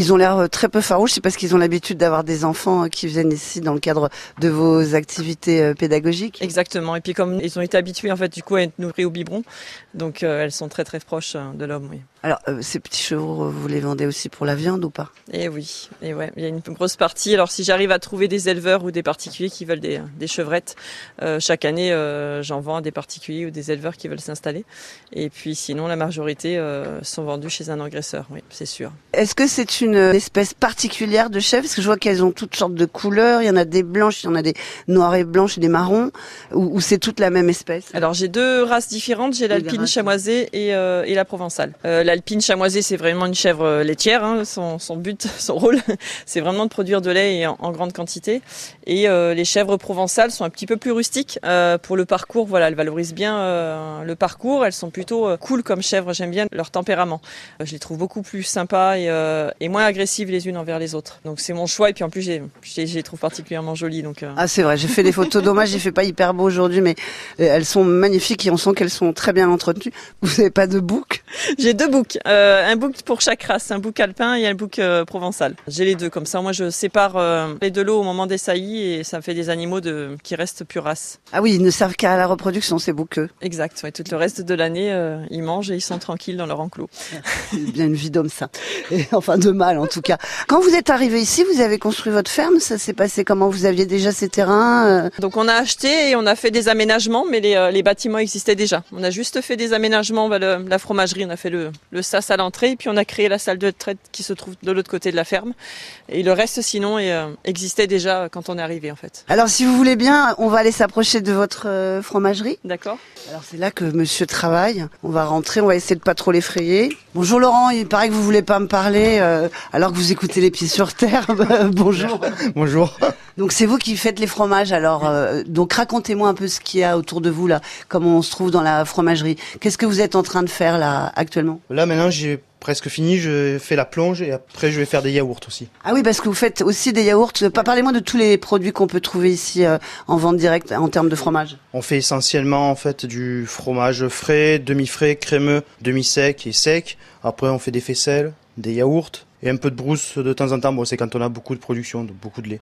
Ils ont l'air euh, très peu farouches, c'est parce qu'ils ont l'habitude d'avoir des enfants euh, qui viennent ici dans le cadre de vos activités euh, pédagogiques. Exactement. Et puis comme ils ont été habitués en fait du coup à être nourris au biberon, donc euh, elles sont très très proches de l'homme. Oui. Alors, euh, ces petits chevaux, vous les vendez aussi pour la viande ou pas Et oui, et ouais, il y a une grosse partie. Alors si j'arrive à trouver des éleveurs ou des particuliers qui veulent des, des chevrettes, euh, chaque année euh, j'en vends à des particuliers ou des éleveurs qui veulent s'installer. Et puis sinon la majorité sont vendus chez un engraisseur, oui, c'est sûr. Est-ce que c'est une espèce particulière de chèvre? Parce que je vois qu'elles ont toutes sortes de couleurs. Il y en a des blanches, il y en a des noires et blanches et des marrons. Ou, ou c'est toute la même espèce? Alors j'ai deux races différentes, j'ai l'alpine chamoisée et, et la provençale. L'alpine chamoisée c'est vraiment une chèvre euh, laitière, hein, son, son but, son rôle c'est vraiment de produire de lait en, en grande quantité. Et euh, les chèvres provençales sont un petit peu plus rustiques euh, pour le parcours, voilà, elles valorisent bien euh, le parcours, elles sont plutôt cool comme chèvres, j'aime bien leur tempérament. Je les trouve beaucoup plus sympas et, et moins agressives les unes envers les autres. Donc c'est mon choix et puis en plus j'ai- je les je les trouve particulièrement jolies. Donc, Ah c'est vrai, j'ai fait des photos. Dommage, il fait pas hyper beau aujourd'hui, mais elles sont magnifiques et on sent qu'elles sont très bien entretenues. Vous n'avez pas de bouc? J'ai deux boucs, euh, un bouc pour chaque race, un bouc alpin et un bouc euh, provençal. J'ai les deux comme ça. Moi, je sépare euh, les deux lots au moment des saillies et ça fait des animaux de qui restent pure race. Ah oui, ils ne servent qu'à la reproduction, ces bouqueux. Exact. Ouais, tout le reste de l'année, euh, ils mangent et ils sont tranquilles dans leur enclos. C'est bien une vie d'homme ça. Et, enfin de mal en tout cas. Quand vous êtes arrivé ici, vous avez construit votre ferme. Ça s'est passé comment? Vous aviez déjà ces terrains Donc on a acheté et on a fait des aménagements, mais les, les bâtiments existaient déjà. On a juste fait des aménagements, bah, le- la fromagerie, on a fait le, le sas à l'entrée, et puis on a créé la salle de traite qui se trouve de l'autre côté de la ferme. Et le reste, sinon, est, euh, existait déjà quand on est arrivé, en fait. Alors si vous voulez bien, on va aller s'approcher de votre euh, fromagerie. D'accord Alors c'est là que monsieur travaille. On va rentrer, on va essayer de pas trop l'effrayer. Bonjour Laurent, il paraît que vous voulez pas me parler euh, alors que vous écoutez les pieds sur terre. Bonjour. Bonjour. Donc c'est vous qui faites les fromages. Alors euh, donc racontez-moi un peu ce qu'il y a autour de vous là, comment on se trouve dans la fromagerie. Qu'est-ce que vous êtes en train de faire là actuellement? Là maintenant j'ai presque fini, je fais la plonge et après je vais faire des yaourts aussi. Ah oui, parce que vous faites aussi des yaourts. Pas- Parlez-moi de tous les produits qu'on peut trouver ici euh, en vente directe en termes de fromage. On fait essentiellement en fait du fromage frais, demi-frais, crémeux, demi-sec et sec. Après on fait des faisselles, des yaourts et un peu de brousse de temps en temps. Bon c'est quand on a beaucoup de production, donc beaucoup de lait.